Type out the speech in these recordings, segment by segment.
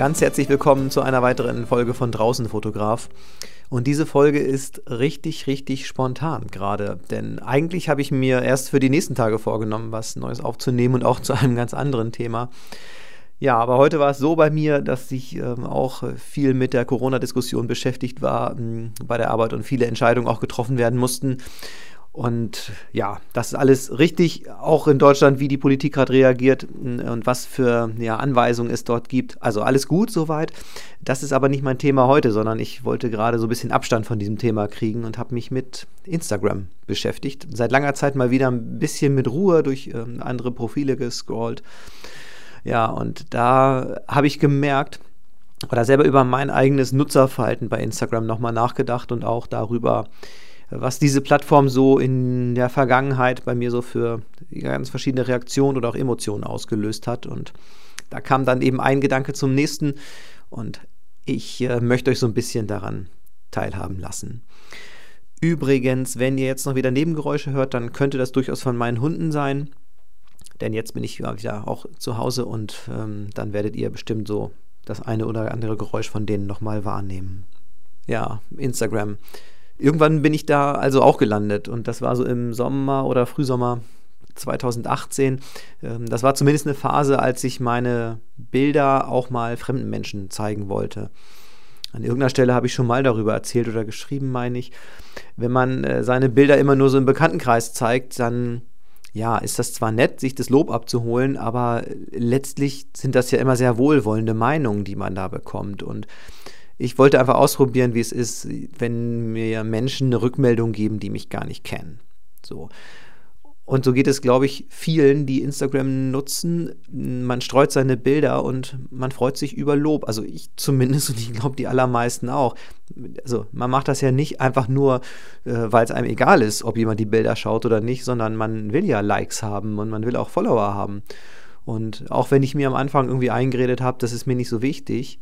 Ganz herzlich willkommen zu einer weiteren Folge von Draußen Fotograf. Und diese Folge ist richtig, richtig spontan gerade. Denn eigentlich habe ich mir erst für die nächsten Tage vorgenommen, was Neues aufzunehmen und auch zu einem ganz anderen Thema. Ja, aber heute war es so bei mir, dass ich ähm, auch viel mit der Corona-Diskussion beschäftigt war ähm, bei der Arbeit und viele Entscheidungen auch getroffen werden mussten. Und ja, das ist alles richtig, auch in Deutschland, wie die Politik gerade reagiert und was für ja, Anweisungen es dort gibt. Also alles gut soweit. Das ist aber nicht mein Thema heute, sondern ich wollte gerade so ein bisschen Abstand von diesem Thema kriegen und habe mich mit Instagram beschäftigt. Seit langer Zeit mal wieder ein bisschen mit Ruhe durch ähm, andere Profile gescrollt. Ja, und da habe ich gemerkt, oder selber über mein eigenes Nutzerverhalten bei Instagram nochmal nachgedacht und auch darüber, was diese Plattform so in der Vergangenheit bei mir so für ganz verschiedene Reaktionen oder auch Emotionen ausgelöst hat. Und da kam dann eben ein Gedanke zum nächsten und ich äh, möchte euch so ein bisschen daran teilhaben lassen. Übrigens, wenn ihr jetzt noch wieder Nebengeräusche hört, dann könnte das durchaus von meinen Hunden sein. Denn jetzt bin ich wieder auch zu Hause und ähm, dann werdet ihr bestimmt so das eine oder andere Geräusch von denen nochmal wahrnehmen. Ja, Instagram. Irgendwann bin ich da also auch gelandet und das war so im Sommer oder Frühsommer 2018. Ähm, das war zumindest eine Phase, als ich meine Bilder auch mal fremden Menschen zeigen wollte. An irgendeiner Stelle habe ich schon mal darüber erzählt oder geschrieben, meine ich. Wenn man äh, seine Bilder immer nur so im Bekanntenkreis zeigt, dann ja, ist das zwar nett, sich das Lob abzuholen, aber letztlich sind das ja immer sehr wohlwollende Meinungen, die man da bekommt. Und ich wollte einfach ausprobieren, wie es ist, wenn mir Menschen eine Rückmeldung geben, die mich gar nicht kennen. So. Und so geht es, glaube ich, vielen, die Instagram nutzen. Man streut seine Bilder und man freut sich über Lob. Also ich zumindest und ich glaube die allermeisten auch. Also man macht das ja nicht einfach nur, äh, weil es einem egal ist, ob jemand die Bilder schaut oder nicht, sondern man will ja Likes haben und man will auch Follower haben. Und auch wenn ich mir am Anfang irgendwie eingeredet habe, das ist mir nicht so wichtig,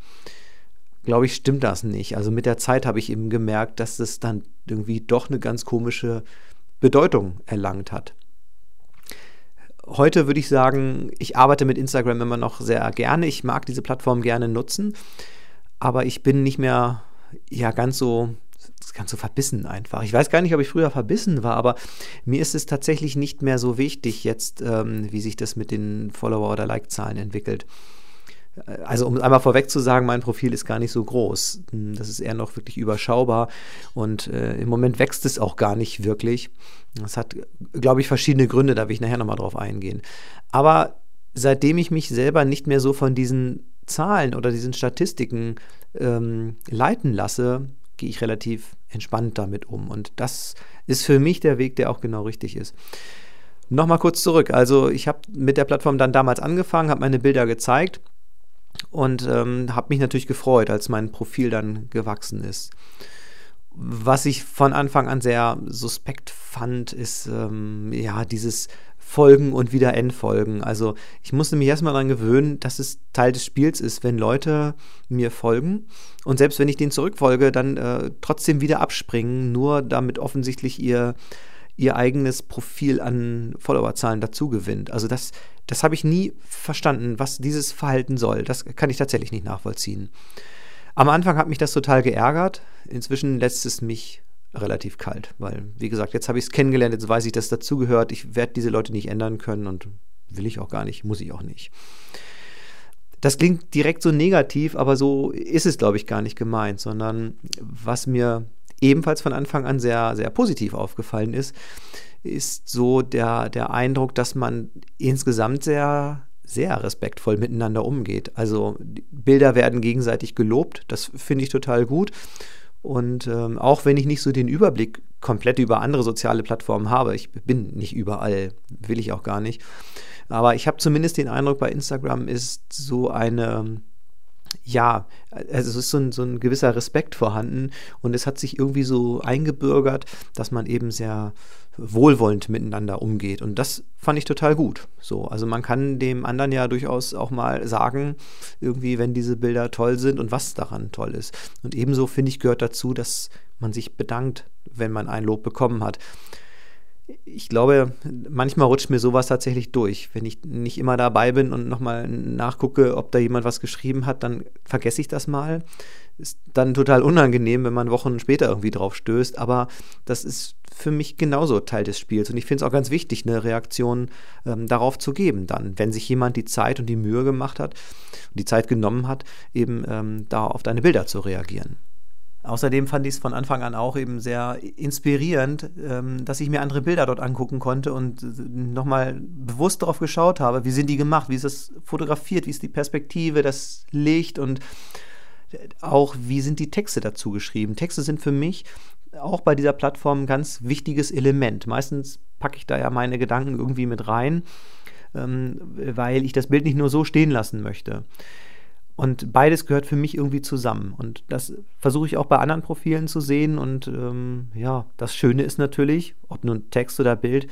glaube ich, stimmt das nicht. Also mit der Zeit habe ich eben gemerkt, dass es dann irgendwie doch eine ganz komische Bedeutung erlangt hat. Heute würde ich sagen, ich arbeite mit Instagram immer noch sehr gerne. Ich mag diese Plattform gerne nutzen, aber ich bin nicht mehr ja ganz so ganz so verbissen einfach. Ich weiß gar nicht, ob ich früher verbissen war, aber mir ist es tatsächlich nicht mehr so wichtig jetzt, ähm, wie sich das mit den Follower- oder Like-Zahlen entwickelt also um einmal vorweg zu sagen, mein Profil ist gar nicht so groß. Das ist eher noch wirklich überschaubar und äh, im Moment wächst es auch gar nicht wirklich. Das hat, glaube ich, verschiedene Gründe, da will ich nachher nochmal drauf eingehen. Aber seitdem ich mich selber nicht mehr so von diesen Zahlen oder diesen Statistiken ähm, leiten lasse, gehe ich relativ entspannt damit um. Und das ist für mich der Weg, der auch genau richtig ist. Nochmal kurz zurück. Also ich habe mit der Plattform dann damals angefangen, habe meine Bilder gezeigt und ähm, habe mich natürlich gefreut, als mein Profil dann gewachsen ist. Was ich von Anfang an sehr suspekt fand, ist ähm, ja dieses Folgen und wieder Endfolgen. Also ich musste mich erstmal daran gewöhnen, dass es Teil des Spiels ist, wenn Leute mir folgen und selbst wenn ich denen zurückfolge, dann äh, trotzdem wieder abspringen, nur damit offensichtlich ihr ihr eigenes Profil an Followerzahlen dazu gewinnt. Also das, das habe ich nie verstanden, was dieses Verhalten soll. Das kann ich tatsächlich nicht nachvollziehen. Am Anfang hat mich das total geärgert. Inzwischen lässt es mich relativ kalt, weil, wie gesagt, jetzt habe ich es kennengelernt, jetzt weiß ich, dass dazugehört. Ich werde diese Leute nicht ändern können und will ich auch gar nicht, muss ich auch nicht. Das klingt direkt so negativ, aber so ist es, glaube ich, gar nicht gemeint, sondern was mir ebenfalls von Anfang an sehr, sehr positiv aufgefallen ist, ist so der, der Eindruck, dass man insgesamt sehr, sehr respektvoll miteinander umgeht. Also Bilder werden gegenseitig gelobt, das finde ich total gut. Und ähm, auch wenn ich nicht so den Überblick komplett über andere soziale Plattformen habe, ich bin nicht überall, will ich auch gar nicht, aber ich habe zumindest den Eindruck, bei Instagram ist so eine ja, also es ist so ein, so ein gewisser Respekt vorhanden und es hat sich irgendwie so eingebürgert, dass man eben sehr wohlwollend miteinander umgeht. Und das fand ich total gut. So, also man kann dem anderen ja durchaus auch mal sagen, irgendwie, wenn diese Bilder toll sind und was daran toll ist. Und ebenso finde ich gehört dazu, dass man sich bedankt, wenn man ein Lob bekommen hat. Ich glaube, manchmal rutscht mir sowas tatsächlich durch. Wenn ich nicht immer dabei bin und nochmal nachgucke, ob da jemand was geschrieben hat, dann vergesse ich das mal. Ist dann total unangenehm, wenn man Wochen später irgendwie drauf stößt. Aber das ist für mich genauso Teil des Spiels. Und ich finde es auch ganz wichtig, eine Reaktion ähm, darauf zu geben, dann, wenn sich jemand die Zeit und die Mühe gemacht hat, die Zeit genommen hat, eben ähm, da auf deine Bilder zu reagieren. Außerdem fand ich es von Anfang an auch eben sehr inspirierend, ähm, dass ich mir andere Bilder dort angucken konnte und nochmal bewusst darauf geschaut habe, wie sind die gemacht, wie ist das fotografiert, wie ist die Perspektive, das Licht und auch wie sind die Texte dazu geschrieben. Texte sind für mich auch bei dieser Plattform ein ganz wichtiges Element. Meistens packe ich da ja meine Gedanken irgendwie mit rein, ähm, weil ich das Bild nicht nur so stehen lassen möchte. Und beides gehört für mich irgendwie zusammen. Und das versuche ich auch bei anderen Profilen zu sehen. Und ähm, ja, das Schöne ist natürlich, ob nun Text oder Bild,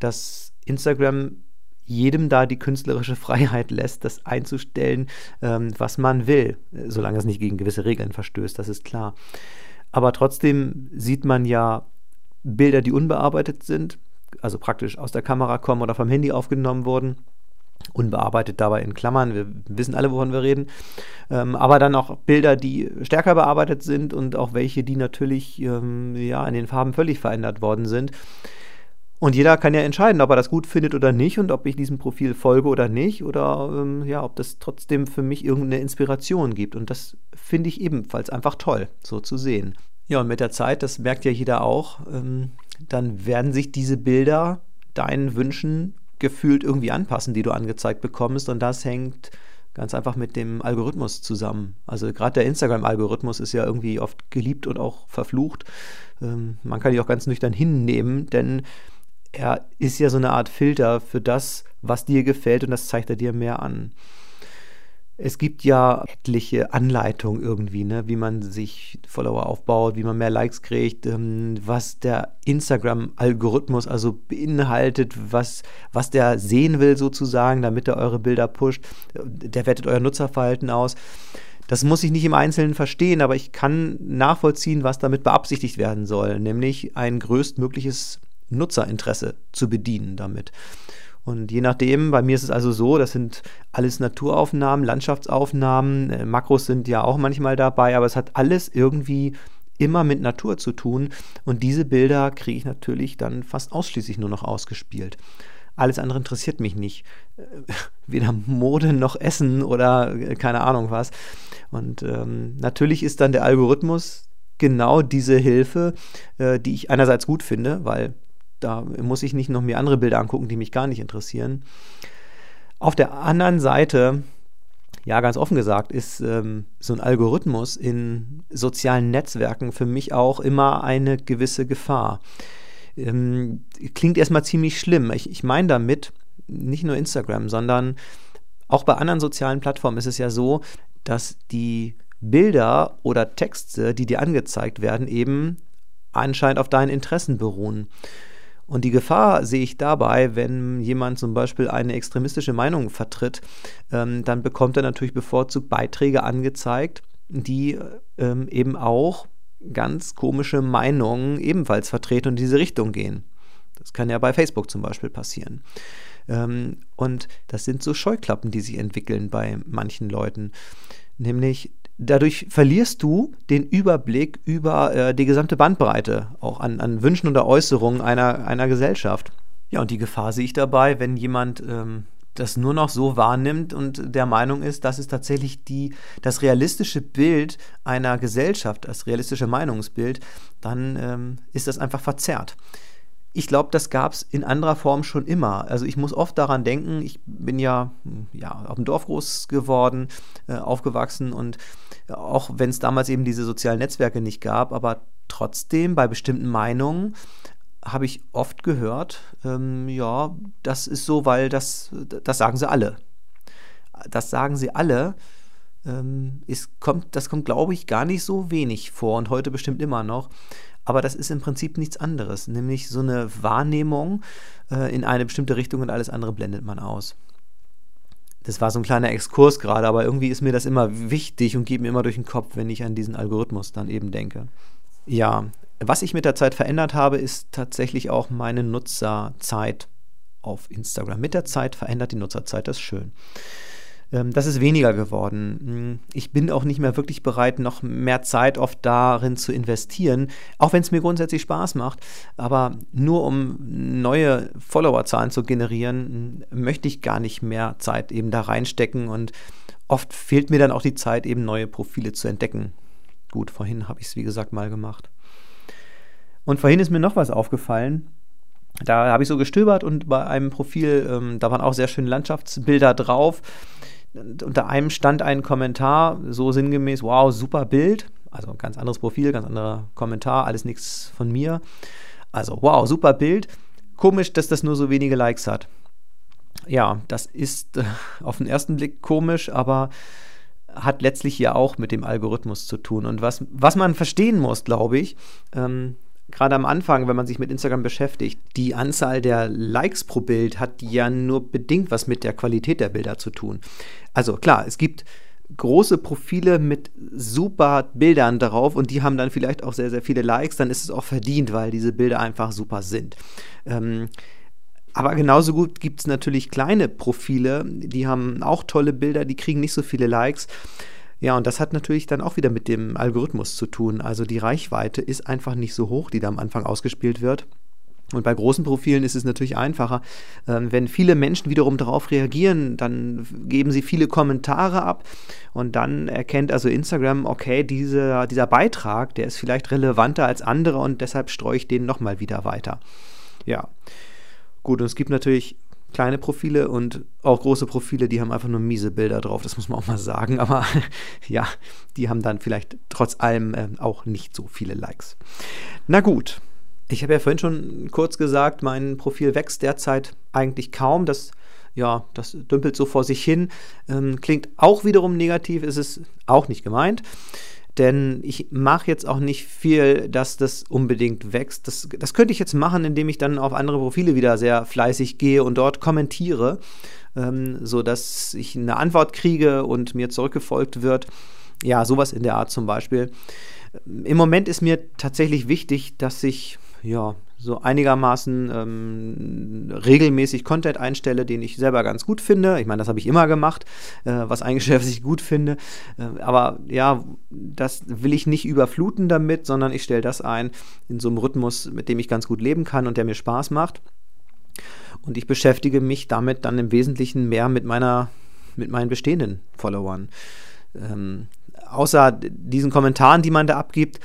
dass Instagram jedem da die künstlerische Freiheit lässt, das einzustellen, ähm, was man will, solange es nicht gegen gewisse Regeln verstößt, das ist klar. Aber trotzdem sieht man ja Bilder, die unbearbeitet sind, also praktisch aus der Kamera kommen oder vom Handy aufgenommen wurden unbearbeitet dabei in Klammern, wir wissen alle, wovon wir reden, ähm, aber dann auch Bilder, die stärker bearbeitet sind und auch welche, die natürlich ähm, ja, in den Farben völlig verändert worden sind. Und jeder kann ja entscheiden, ob er das gut findet oder nicht und ob ich diesem Profil folge oder nicht oder ähm, ja, ob das trotzdem für mich irgendeine Inspiration gibt. Und das finde ich ebenfalls einfach toll, so zu sehen. Ja, und mit der Zeit, das merkt ja jeder auch, ähm, dann werden sich diese Bilder deinen Wünschen gefühlt irgendwie anpassen, die du angezeigt bekommst. Und das hängt ganz einfach mit dem Algorithmus zusammen. Also gerade der Instagram-Algorithmus ist ja irgendwie oft geliebt und auch verflucht. Ähm, man kann ihn auch ganz nüchtern hinnehmen, denn er ist ja so eine Art Filter für das, was dir gefällt und das zeigt er dir mehr an. Es gibt ja etliche Anleitungen irgendwie, ne, wie man sich Follower aufbaut, wie man mehr Likes kriegt, ähm, was der Instagram-Algorithmus also beinhaltet, was, was der sehen will sozusagen, damit er eure Bilder pusht. Der wertet euer Nutzerverhalten aus. Das muss ich nicht im Einzelnen verstehen, aber ich kann nachvollziehen, was damit beabsichtigt werden soll, nämlich ein größtmögliches Nutzerinteresse zu bedienen damit. Und je nachdem, bei mir ist es also so, das sind alles Naturaufnahmen, Landschaftsaufnahmen, äh, Makros sind ja auch manchmal dabei, aber es hat alles irgendwie immer mit Natur zu tun. Und diese Bilder kriege ich natürlich dann fast ausschließlich nur noch ausgespielt. Alles andere interessiert mich nicht. Äh, weder Mode noch Essen oder äh, keine Ahnung was. Und ähm, natürlich ist dann der Algorithmus genau diese Hilfe, äh, die ich einerseits gut finde, weil da muss ich nicht noch mir andere Bilder angucken, die mich gar nicht interessieren. Auf der anderen Seite, ja, ganz offen gesagt, ist ähm, so ein Algorithmus in sozialen Netzwerken für mich auch immer eine gewisse Gefahr. Ähm, klingt erstmal ziemlich schlimm. Ich, ich meine damit nicht nur Instagram, sondern auch bei anderen sozialen Plattformen ist es ja so, dass die Bilder oder Texte, die dir angezeigt werden, eben anscheinend auf deinen Interessen beruhen. Und die Gefahr sehe ich dabei, wenn jemand zum Beispiel eine extremistische Meinung vertritt, ähm, dann bekommt er natürlich bevorzugt Beiträge angezeigt, die ähm, eben auch ganz komische Meinungen ebenfalls vertreten und in diese Richtung gehen. Das kann ja bei Facebook zum Beispiel passieren. Ähm, und das sind so Scheuklappen, die sich entwickeln bei manchen Leuten. Nämlich dadurch verlierst du den Überblick über äh, die gesamte Bandbreite, auch an, an Wünschen oder Äußerungen einer, einer Gesellschaft. Ja, und die Gefahr sehe ich dabei, wenn jemand ähm, das nur noch so wahrnimmt und der Meinung ist, das ist tatsächlich die, das realistische Bild einer Gesellschaft, das realistische Meinungsbild, dann ähm, ist das einfach verzerrt ich glaube, das gab es in anderer Form schon immer. Also ich muss oft daran denken, ich bin ja, ja auf dem Dorf groß geworden, äh, aufgewachsen und auch wenn es damals eben diese sozialen Netzwerke nicht gab, aber trotzdem bei bestimmten Meinungen habe ich oft gehört, ähm, ja, das ist so, weil das, das sagen sie alle. Das sagen sie alle. Ähm, ist, kommt, das kommt, glaube ich, gar nicht so wenig vor und heute bestimmt immer noch. Aber das ist im Prinzip nichts anderes, nämlich so eine Wahrnehmung äh, in eine bestimmte Richtung und alles andere blendet man aus. Das war so ein kleiner Exkurs gerade, aber irgendwie ist mir das immer wichtig und geht mir immer durch den Kopf, wenn ich an diesen Algorithmus dann eben denke. Ja, Was ich mit der Zeit verändert habe, ist tatsächlich auch meine Nutzerzeit auf Instagram. Mit der Zeit verändert die Nutzerzeit das schön. Ähm, das ist weniger geworden. Hm, ich bin auch nicht mehr wirklich bereit, noch mehr Zeit oft darin zu investieren, auch wenn es mir grundsätzlich Spaß macht. Aber nur um neue Followerzahlen zu generieren, hm, möchte ich gar nicht mehr Zeit eben da reinstecken und oft fehlt mir dann auch die Zeit, eben neue Profile zu entdecken. Gut, vorhin habe ich es wie gesagt mal gemacht. Und vorhin ist mir noch was aufgefallen. Da habe ich so gestöbert und bei einem Profil, ähm, da waren auch sehr schöne Landschaftsbilder drauf. Unter einem stand ein Kommentar, so sinngemäß, wow, super Bild. Also ganz anderes Profil, ganz anderer Kommentar, alles nichts von mir. Also, wow, super Bild. Komisch, dass das nur so wenige Likes hat. Ja, das ist äh, auf den ersten Blick komisch, aber hat letztlich ja auch mit dem Algorithmus zu tun. Und was, was man verstehen muss, glaube ich, ähm, gerade am Anfang, wenn man sich mit Instagram beschäftigt, die Anzahl der Likes pro Bild hat ja nur bedingt was mit der Qualität der Bilder zu tun. Also klar, es gibt große Profile mit super Bildern darauf und die haben dann vielleicht auch sehr, sehr viele Likes, dann ist es auch verdient, weil diese Bilder einfach super sind. Ähm, aber genauso gut gibt es natürlich kleine Profile, die haben auch tolle Bilder, die kriegen nicht so viele Likes. Ja, und das hat natürlich dann auch wieder mit dem Algorithmus zu tun. Also die Reichweite ist einfach nicht so hoch, die da am Anfang ausgespielt wird. Und bei großen Profilen ist es natürlich einfacher. Ähm, wenn viele Menschen wiederum darauf reagieren, dann geben sie viele Kommentare ab und dann erkennt also Instagram, okay, diese, dieser Beitrag, der ist vielleicht relevanter als andere und deshalb streue ich den nochmal wieder weiter. Ja, gut, und es gibt natürlich kleine Profile und auch große Profile, die haben einfach nur miese Bilder drauf, das muss man auch mal sagen. Aber ja, die haben dann vielleicht trotz allem äh, auch nicht so viele Likes. Na gut, ich habe ja vorhin schon kurz gesagt, mein Profil wächst derzeit eigentlich kaum. Das ja, das dümpelt so vor sich hin. Ähm, klingt auch wiederum negativ, ist es auch nicht gemeint. Denn ich mache jetzt auch nicht viel, dass das unbedingt wächst. Das, das könnte ich jetzt machen, indem ich dann auf andere Profile wieder sehr fleißig gehe und dort kommentiere, ähm, sodass ich eine Antwort kriege und mir zurückgefolgt wird. Ja, sowas in der Art zum Beispiel. Im Moment ist mir tatsächlich wichtig, dass ich ja, so einigermaßen ähm, regelmäßig Content einstelle, den ich selber ganz gut finde. Ich meine, das habe ich immer gemacht, äh, was eingestellt, was ich gut finde. Äh, aber ja, das will ich nicht überfluten damit, sondern ich stelle das ein in so einem Rhythmus, mit dem ich ganz gut leben kann und der mir Spaß macht. Und ich beschäftige mich damit dann im Wesentlichen mehr mit meiner, mit meinen bestehenden Followern. Ähm, außer diesen Kommentaren, die man da abgibt,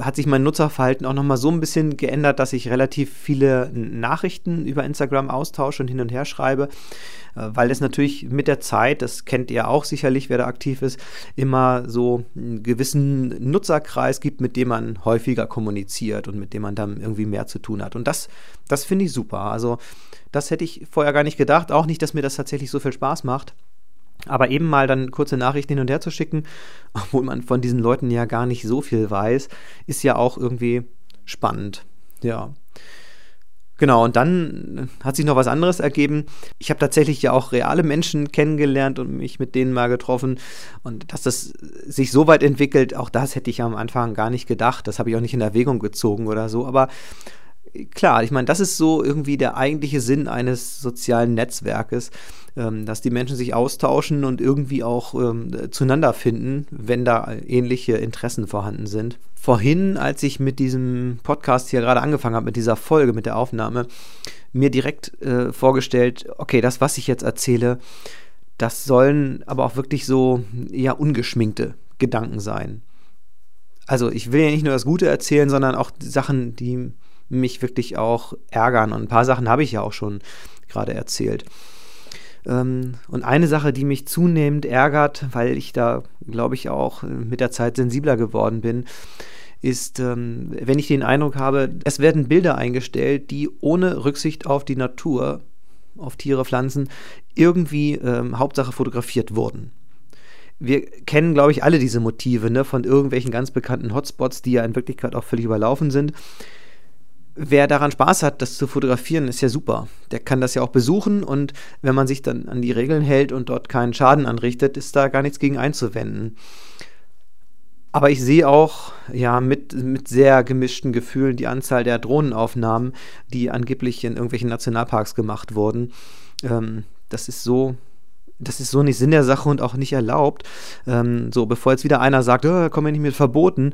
hat sich mein Nutzerverhalten auch nochmal so ein bisschen geändert, dass ich relativ viele Nachrichten über Instagram austausche und hin und her schreibe, äh, weil es natürlich mit der Zeit, das kennt ihr auch sicherlich, wer da aktiv ist, immer so einen gewissen Nutzerkreis gibt, mit dem man häufiger kommuniziert und mit dem man dann irgendwie mehr zu tun hat. Und das, das finde ich super. Also das hätte ich vorher gar nicht gedacht, auch nicht, dass mir das tatsächlich so viel Spaß macht. Aber eben mal dann kurze Nachrichten hin und her zu schicken, obwohl man von diesen Leuten ja gar nicht so viel weiß, ist ja auch irgendwie spannend. Ja. Genau, und dann hat sich noch was anderes ergeben. Ich habe tatsächlich ja auch reale Menschen kennengelernt und mich mit denen mal getroffen. Und dass das sich so weit entwickelt, auch das hätte ich am Anfang gar nicht gedacht. Das habe ich auch nicht in Erwägung gezogen oder so. Aber klar, ich meine, das ist so irgendwie der eigentliche Sinn eines sozialen Netzwerkes, ähm, dass die Menschen sich austauschen und irgendwie auch ähm, zueinander finden, wenn da ähnliche Interessen vorhanden sind. Vorhin, als ich mit diesem Podcast hier gerade angefangen habe, mit dieser Folge, mit der Aufnahme, mir direkt äh, vorgestellt, okay, das, was ich jetzt erzähle, das sollen aber auch wirklich so ja ungeschminkte Gedanken sein. Also ich will ja nicht nur das Gute erzählen, sondern auch Sachen, die mich wirklich auch ärgern. Und ein paar Sachen habe ich ja auch schon gerade erzählt. Ähm, und eine Sache, die mich zunehmend ärgert, weil ich da, glaube ich, auch mit der Zeit sensibler geworden bin, ist, ähm, wenn ich den Eindruck habe, es werden Bilder eingestellt, die ohne Rücksicht auf die Natur, auf Tiere, Pflanzen, irgendwie ähm, Hauptsache fotografiert wurden. Wir kennen, glaube ich, alle diese Motive ne, von irgendwelchen ganz bekannten Hotspots, die ja in Wirklichkeit auch völlig überlaufen sind wer daran Spaß hat, das zu fotografieren, ist ja super. Der kann das ja auch besuchen und wenn man sich dann an die Regeln hält und dort keinen Schaden anrichtet, ist da gar nichts gegen einzuwenden. Aber ich sehe auch, ja, mit, mit sehr gemischten Gefühlen die Anzahl der Drohnenaufnahmen, die angeblich in irgendwelchen Nationalparks gemacht wurden. Ähm, das ist so das ist so nicht Sinn der Sache und auch nicht erlaubt. Ähm, so, bevor jetzt wieder einer sagt, oh, komm ja nicht mit verboten,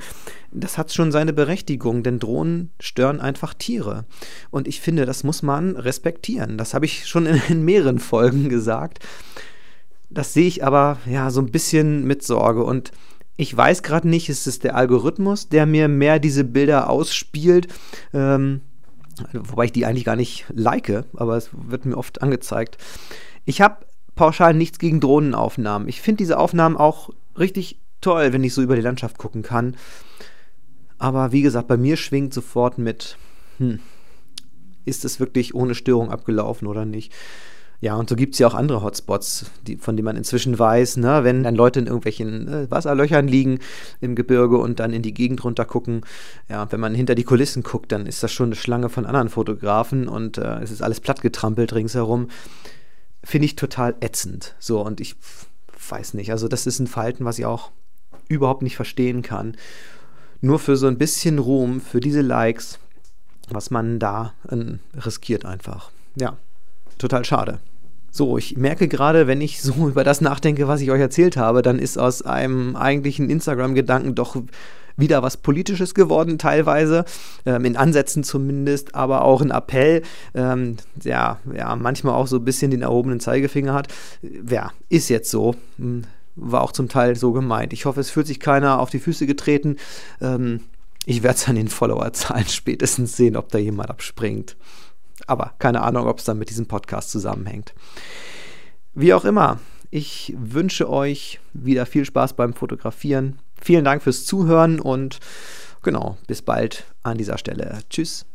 das hat schon seine Berechtigung, denn Drohnen stören einfach Tiere. Und ich finde, das muss man respektieren. Das habe ich schon in, in mehreren Folgen gesagt. Das sehe ich aber ja so ein bisschen mit Sorge und ich weiß gerade nicht, ist es der Algorithmus, der mir mehr diese Bilder ausspielt, ähm, wobei ich die eigentlich gar nicht like, aber es wird mir oft angezeigt. Ich habe pauschal nichts gegen Drohnenaufnahmen. Ich finde diese Aufnahmen auch richtig toll, wenn ich so über die Landschaft gucken kann. Aber wie gesagt, bei mir schwingt sofort mit, hm, ist es wirklich ohne Störung abgelaufen oder nicht? Ja, und so gibt es ja auch andere Hotspots, die, von denen man inzwischen weiß, ne, wenn dann Leute in irgendwelchen äh, Wasserlöchern liegen im Gebirge und dann in die Gegend runter gucken. Ja, wenn man hinter die Kulissen guckt, dann ist das schon eine Schlange von anderen Fotografen und äh, es ist alles plattgetrampelt ringsherum finde ich total ätzend. So, und ich weiß nicht. Also, das ist ein Verhalten, was ich auch überhaupt nicht verstehen kann. Nur für so ein bisschen Ruhm, für diese Likes, was man da äh, riskiert einfach. Ja, total schade. So, ich merke gerade, wenn ich so über das nachdenke, was ich euch erzählt habe, dann ist aus einem eigentlichen Instagram-Gedanken doch wieder was Politisches geworden, teilweise, ähm, in Ansätzen zumindest, aber auch ein Appell, ähm, ja, ja, manchmal auch so ein bisschen den erhobenen Zeigefinger hat. Ja, ist jetzt so. Hm, war auch zum Teil so gemeint. Ich hoffe, es fühlt sich keiner auf die Füße getreten. Ähm, ich werde es an den Followerzahlen spätestens sehen, ob da jemand abspringt. Aber keine Ahnung, ob es dann mit diesem Podcast zusammenhängt. Wie auch immer, ich wünsche euch wieder viel Spaß beim Fotografieren. Vielen Dank fürs Zuhören und genau, bis bald an dieser Stelle. Tschüss.